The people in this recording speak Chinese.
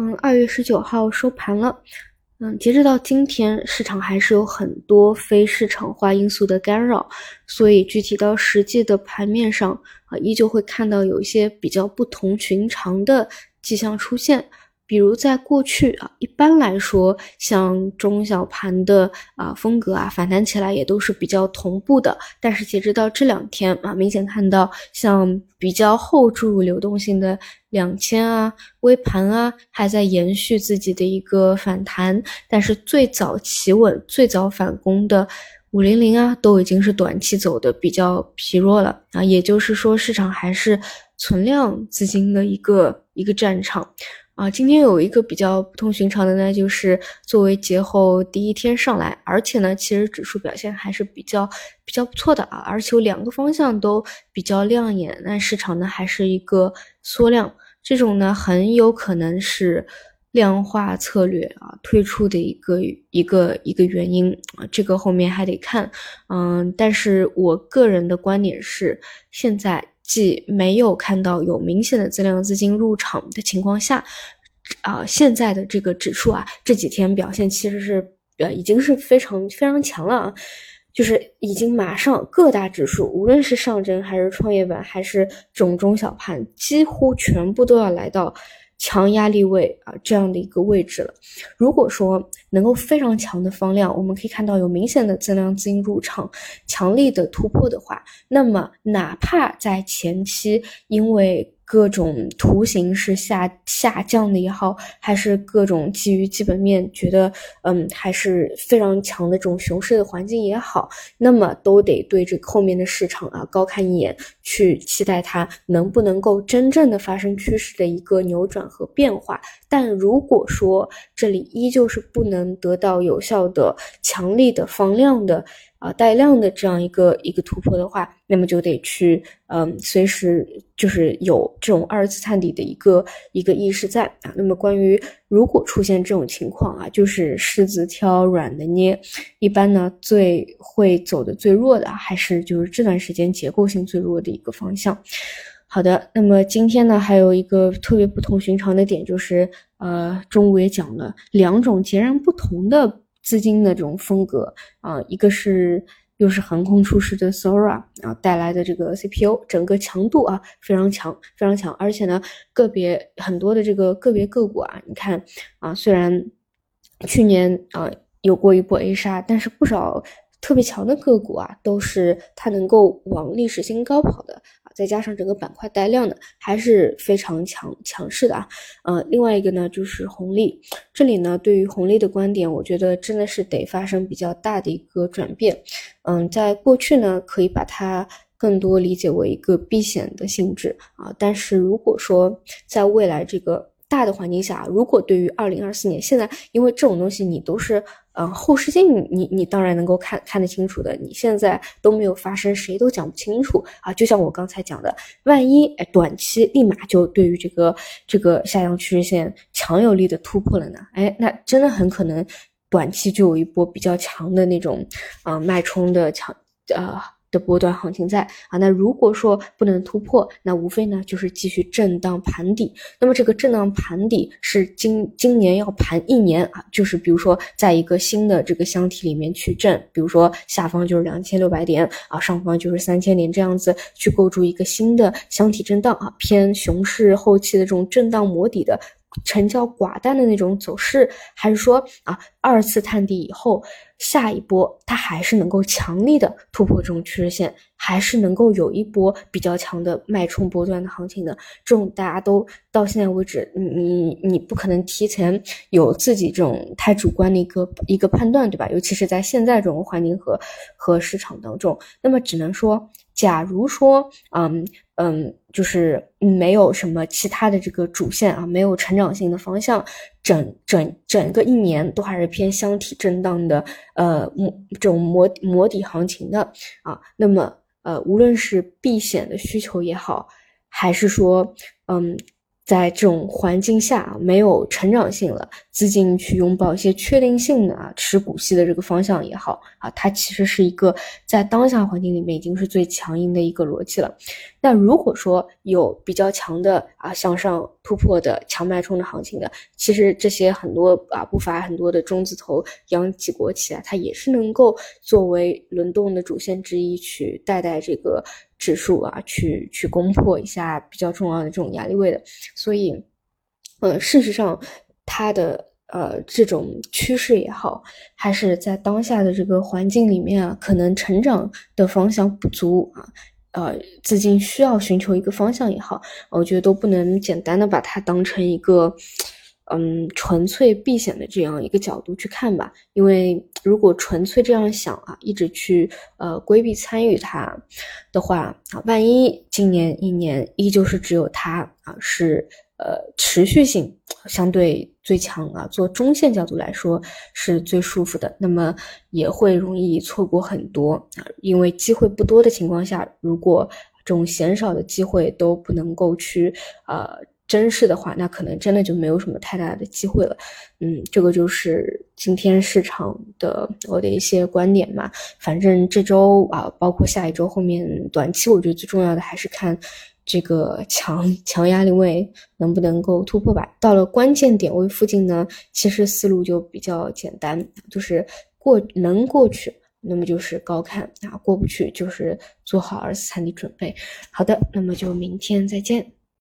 嗯，二月十九号收盘了。嗯，截止到今天，市场还是有很多非市场化因素的干扰，所以具体到实际的盘面上啊，依旧会看到有一些比较不同寻常的迹象出现。比如在过去啊，一般来说，像中小盘的啊风格啊，反弹起来也都是比较同步的。但是截止到这两天啊，明显看到像比较后注入流动性的两千啊、微盘啊，还在延续自己的一个反弹。但是最早企稳、最早反攻的五零零啊，都已经是短期走的比较疲弱了啊。也就是说，市场还是存量资金的一个一个战场。啊，今天有一个比较不同寻常的呢，就是作为节后第一天上来，而且呢，其实指数表现还是比较比较不错的啊，而且有两个方向都比较亮眼，那市场呢还是一个缩量，这种呢很有可能是量化策略啊推出的一个一个一个原因啊，这个后面还得看，嗯，但是我个人的观点是，现在。既没有看到有明显的增量资金入场的情况下，啊，现在的这个指数啊，这几天表现其实是呃，已经是非常非常强了啊，就是已经马上各大指数，无论是上证还是创业板还是种中小盘，几乎全部都要来到。强压力位啊，这样的一个位置了。如果说能够非常强的放量，我们可以看到有明显的增量资金入场，强力的突破的话，那么哪怕在前期因为各种图形是下下降的也好，还是各种基于基本面觉得嗯还是非常强的这种熊市的环境也好，那么都得对这后面的市场啊高看一眼，去期待它能不能够真正的发生趋势的一个扭转和变化。但如果说这里依旧是不能能得到有效的、强力的放量的。啊，带量的这样一个一个突破的话，那么就得去，嗯，随时就是有这种二次探底的一个一个意识在啊。那么关于如果出现这种情况啊，就是狮子挑软的捏，一般呢最会走的最弱的还是就是这段时间结构性最弱的一个方向。好的，那么今天呢还有一个特别不同寻常的点，就是呃中午也讲了两种截然不同的。资金的这种风格啊，一个是又是横空出世的 Sora 啊带来的这个 CPU，整个强度啊非常强，非常强，而且呢个别很多的这个个别个股啊，你看啊，虽然去年啊有过一波 A 杀，但是不少特别强的个股啊，都是它能够往历史新高跑的。再加上整个板块带量的还是非常强强势的啊，呃，另外一个呢就是红利，这里呢对于红利的观点，我觉得真的是得发生比较大的一个转变，嗯，在过去呢可以把它更多理解为一个避险的性质啊，但是如果说在未来这个。大的环境下，如果对于二零二四年，现在因为这种东西你都是，嗯，后视镜，你你你当然能够看看得清楚的。你现在都没有发生，谁都讲不清楚啊。就像我刚才讲的，万一哎短期立马就对于这个这个下降趋势线强有力的突破了呢？哎，那真的很可能短期就有一波比较强的那种啊脉冲的强呃。的波段行情在啊，那如果说不能突破，那无非呢就是继续震荡盘底。那么这个震荡盘底是今今年要盘一年啊，就是比如说在一个新的这个箱体里面去震，比如说下方就是两千六百点啊，上方就是三千点这样子去构筑一个新的箱体震荡啊，偏熊市后期的这种震荡磨底的。成交寡淡的那种走势，还是说啊，二次探底以后，下一波它还是能够强力的突破这种趋势线，还是能够有一波比较强的脉冲波段的行情的？这种大家都到现在为止，你你你不可能提前有自己这种太主观的一个一个判断，对吧？尤其是在现在这种环境和和市场当中，那么只能说。假如说，嗯嗯，就是没有什么其他的这个主线啊，没有成长性的方向，整整整个一年都还是偏箱体震荡的，呃，这种磨磨底行情的啊，那么呃，无论是避险的需求也好，还是说，嗯。在这种环境下，没有成长性了，资金去拥抱一些确定性的啊，持股息的这个方向也好啊，它其实是一个在当下环境里面已经是最强硬的一个逻辑了。那如果说有比较强的啊向上突破的强脉冲的行情的，其实这些很多啊不乏很多的中字头央企国企啊，它也是能够作为轮动的主线之一，去带带这个指数啊，去去攻破一下比较重要的这种压力位的。所以，呃，事实上它的。呃，这种趋势也好，还是在当下的这个环境里面啊，可能成长的方向不足啊，呃，资金需要寻求一个方向也好，我觉得都不能简单的把它当成一个，嗯，纯粹避险的这样一个角度去看吧。因为如果纯粹这样想啊，一直去呃规避参与它的话啊，万一今年一年依旧是只有它啊是。呃，持续性相对最强啊，做中线角度来说是最舒服的，那么也会容易错过很多啊，因为机会不多的情况下，如果这种鲜少的机会都不能够去呃珍视的话，那可能真的就没有什么太大的机会了。嗯，这个就是今天市场的我的一些观点嘛。反正这周啊，包括下一周后面短期，我觉得最重要的还是看。这个强强压力位能不能够突破吧？到了关键点位附近呢，其实思路就比较简单，就是过能过去，那么就是高看啊；过不去，就是做好二次探底准备。好的，那么就明天再见。